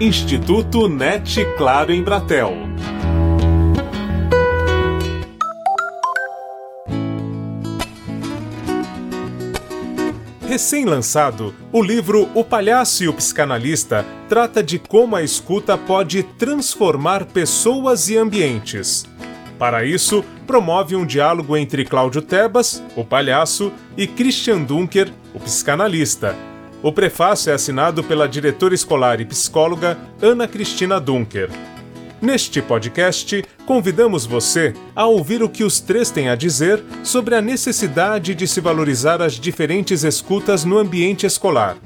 Instituto NET Claro em Bratel. Recém-lançado, o livro O Palhaço e o Psicanalista trata de como a escuta pode transformar pessoas e ambientes. Para isso, promove um diálogo entre Cláudio Tebas, o palhaço, e Christian Dunker, o psicanalista, o prefácio é assinado pela diretora escolar e psicóloga Ana Cristina Dunker. Neste podcast, convidamos você a ouvir o que os três têm a dizer sobre a necessidade de se valorizar as diferentes escutas no ambiente escolar.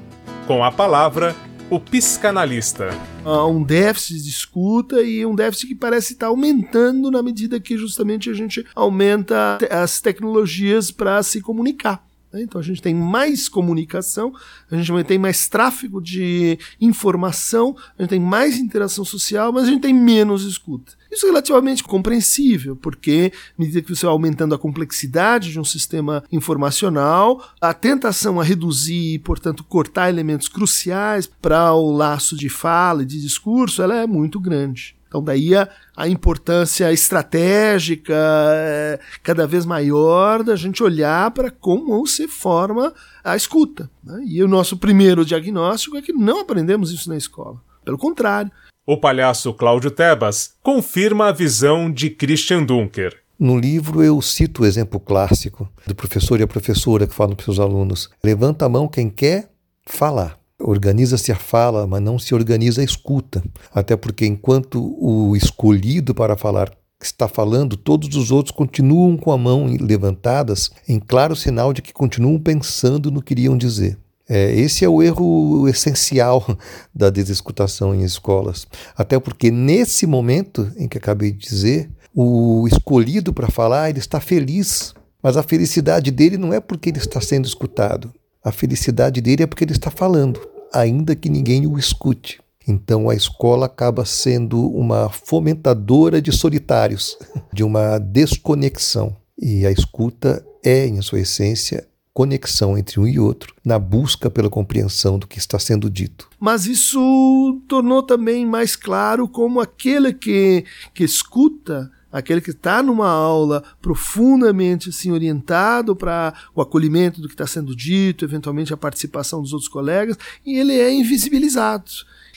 Com a palavra, o psicanalista. Há um déficit de escuta e um déficit que parece estar aumentando na medida que justamente a gente aumenta as tecnologias para se comunicar. Né? Então a gente tem mais comunicação, a gente tem mais tráfego de informação, a gente tem mais interação social, mas a gente tem menos escuta. Isso é relativamente compreensível, porque à medida que você vai aumentando a complexidade de um sistema informacional, a tentação a reduzir e, portanto, cortar elementos cruciais para o laço de fala e de discurso, ela é muito grande. Então, daí a, a importância estratégica é, cada vez maior da gente olhar para como se forma a escuta. Né? E o nosso primeiro diagnóstico é que não aprendemos isso na escola. Pelo contrário. O palhaço Cláudio Tebas confirma a visão de Christian Dunker. No livro eu cito o exemplo clássico do professor e a professora que falam para os seus alunos: levanta a mão quem quer falar. Organiza-se a fala, mas não se organiza a escuta. Até porque, enquanto o escolhido para falar está falando, todos os outros continuam com a mão levantadas, em claro sinal de que continuam pensando no que iriam dizer. É, esse é o erro essencial da desescutação em escolas. Até porque, nesse momento em que acabei de dizer, o escolhido para falar ele está feliz, mas a felicidade dele não é porque ele está sendo escutado, a felicidade dele é porque ele está falando, ainda que ninguém o escute. Então a escola acaba sendo uma fomentadora de solitários, de uma desconexão. E a escuta é, em sua essência, conexão entre um e outro, na busca pela compreensão do que está sendo dito. Mas isso tornou também mais claro como aquele que, que escuta aquele que está numa aula profundamente assim, orientado para o acolhimento do que está sendo dito, eventualmente a participação dos outros colegas, e ele é invisibilizado.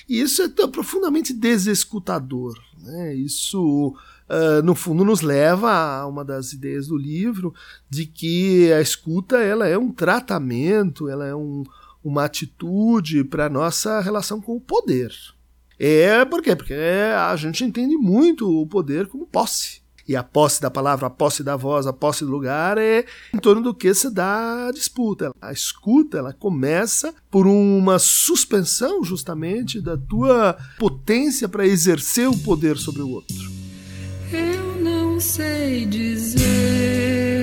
E isso é tão profundamente desescutador. Né? Isso, uh, no fundo, nos leva a uma das ideias do livro de que a escuta ela é um tratamento, ela é um, uma atitude para a nossa relação com o poder. É por quê? Porque a gente entende muito o poder como posse. E a posse da palavra, a posse da voz, a posse do lugar é em torno do que se dá a disputa. A escuta, ela começa por uma suspensão justamente da tua potência para exercer o poder sobre o outro. Eu não sei dizer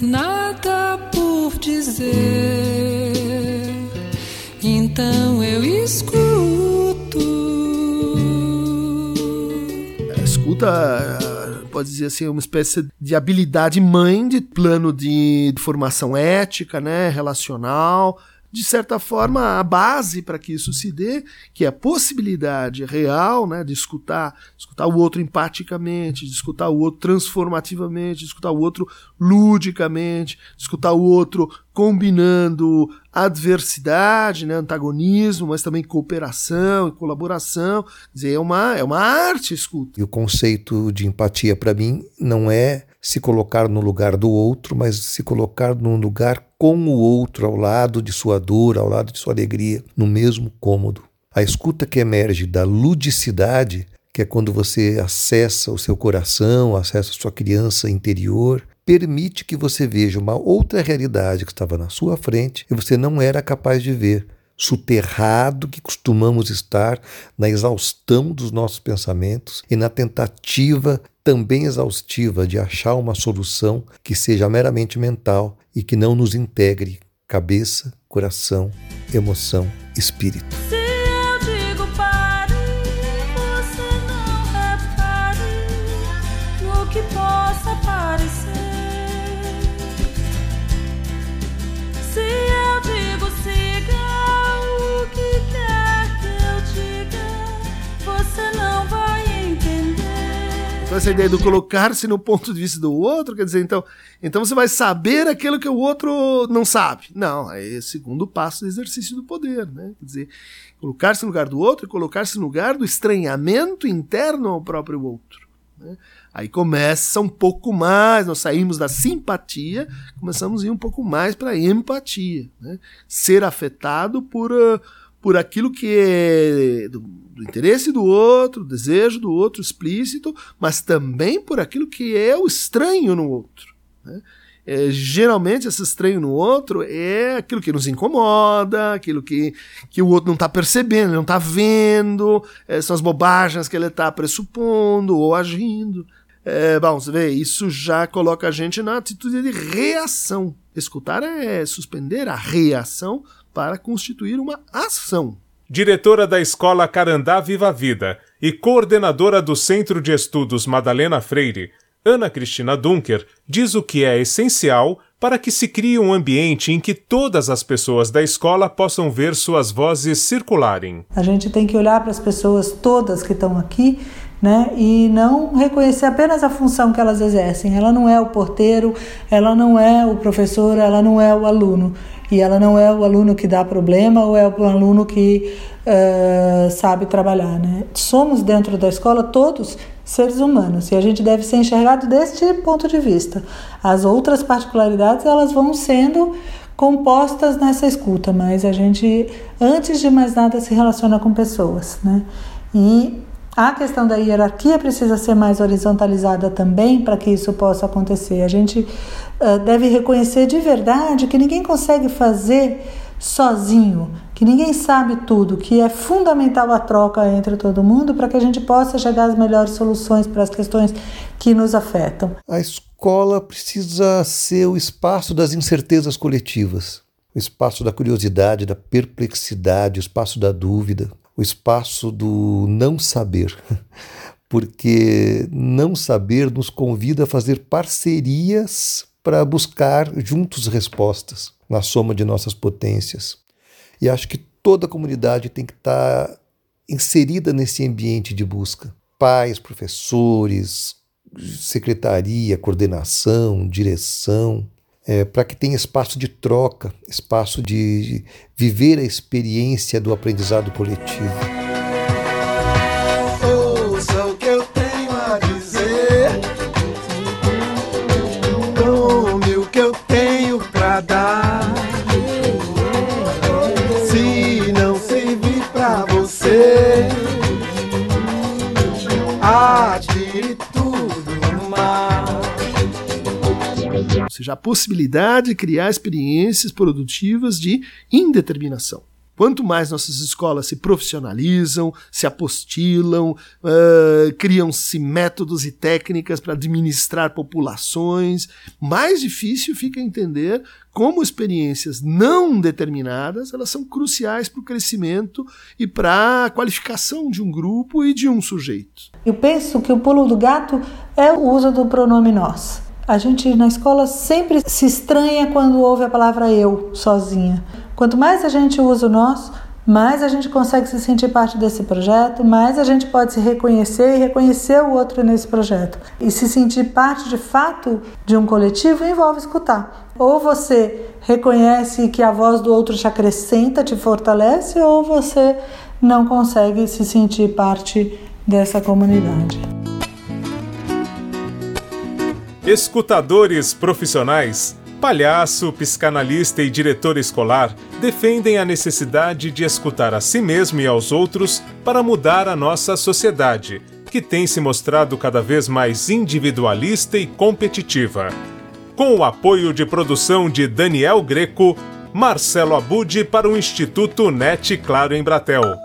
nada por dizer. Então eu escuto escuta pode dizer assim, uma espécie de habilidade mãe de plano de, de formação ética, né, relacional, de certa forma, a base para que isso se dê, que é a possibilidade real né, de escutar, escutar o outro empaticamente, de escutar o outro transformativamente, de escutar o outro ludicamente, de escutar o outro combinando adversidade, né, antagonismo, mas também cooperação e colaboração. Quer dizer, é uma, é uma arte escuta. E o conceito de empatia, para mim, não é se colocar no lugar do outro, mas se colocar num lugar com o outro, ao lado de sua dor, ao lado de sua alegria, no mesmo cômodo. A escuta que emerge da ludicidade, que é quando você acessa o seu coração, acessa a sua criança interior, permite que você veja uma outra realidade que estava na sua frente e você não era capaz de ver soterrado que costumamos estar na exaustão dos nossos pensamentos e na tentativa também exaustiva de achar uma solução que seja meramente mental e que não nos integre cabeça, coração, emoção, espírito. Então essa ideia do colocar-se no ponto de vista do outro, quer dizer, então, então você vai saber aquilo que o outro não sabe. Não, é o segundo passo do exercício do poder, né? Quer dizer, colocar-se no lugar do outro e colocar-se no lugar do estranhamento interno ao próprio outro. Né? Aí começa um pouco mais, nós saímos da simpatia, começamos a ir um pouco mais para a empatia. Né? Ser afetado por, uh, por aquilo que é do, do, interesse do outro, desejo do outro explícito, mas também por aquilo que é o estranho no outro. Né? É, geralmente esse estranho no outro é aquilo que nos incomoda, aquilo que, que o outro não está percebendo, não está vendo, é, são as bobagens que ele está pressupondo ou agindo. É, bom, você vê, isso já coloca a gente na atitude de reação. Escutar é suspender a reação para constituir uma ação. Diretora da Escola Carandá Viva Vida e coordenadora do Centro de Estudos Madalena Freire, Ana Cristina Dunker diz o que é essencial para que se crie um ambiente em que todas as pessoas da escola possam ver suas vozes circularem. A gente tem que olhar para as pessoas todas que estão aqui né? E não reconhecer apenas a função que elas exercem. Ela não é o porteiro, ela não é o professor, ela não é o aluno. E ela não é o aluno que dá problema ou é o aluno que uh, sabe trabalhar, né? Somos dentro da escola todos seres humanos e a gente deve ser enxergado deste ponto de vista. As outras particularidades elas vão sendo compostas nessa escuta, mas a gente antes de mais nada se relaciona com pessoas, né? E a questão da hierarquia precisa ser mais horizontalizada também para que isso possa acontecer. A gente uh, deve reconhecer de verdade que ninguém consegue fazer sozinho, que ninguém sabe tudo, que é fundamental a troca entre todo mundo para que a gente possa chegar às melhores soluções para as questões que nos afetam. A escola precisa ser o espaço das incertezas coletivas, o espaço da curiosidade, da perplexidade, o espaço da dúvida, o espaço do não saber, porque não saber nos convida a fazer parcerias para buscar juntos respostas na soma de nossas potências. E acho que toda a comunidade tem que estar inserida nesse ambiente de busca. Pais, professores, secretaria, coordenação, direção, é, para que tenha espaço de troca, espaço de viver a experiência do aprendizado coletivo. Ouça o que eu tenho a dizer, tome o que eu tenho dar. Se não servir você, seja, a possibilidade de criar experiências produtivas de indeterminação. Quanto mais nossas escolas se profissionalizam, se apostilam, uh, criam-se métodos e técnicas para administrar populações, mais difícil fica entender como experiências não determinadas elas são cruciais para o crescimento e para a qualificação de um grupo e de um sujeito. Eu penso que o pulo do gato é o uso do pronome nós. A gente na escola sempre se estranha quando ouve a palavra eu sozinha. Quanto mais a gente usa o nós, mais a gente consegue se sentir parte desse projeto, mais a gente pode se reconhecer e reconhecer o outro nesse projeto. E se sentir parte de fato de um coletivo envolve escutar. Ou você reconhece que a voz do outro te acrescenta, te fortalece, ou você não consegue se sentir parte dessa comunidade. Escutadores profissionais, palhaço, psicanalista e diretor escolar defendem a necessidade de escutar a si mesmo e aos outros para mudar a nossa sociedade, que tem se mostrado cada vez mais individualista e competitiva. Com o apoio de produção de Daniel Greco, Marcelo Abude para o Instituto NET Claro em Bratel.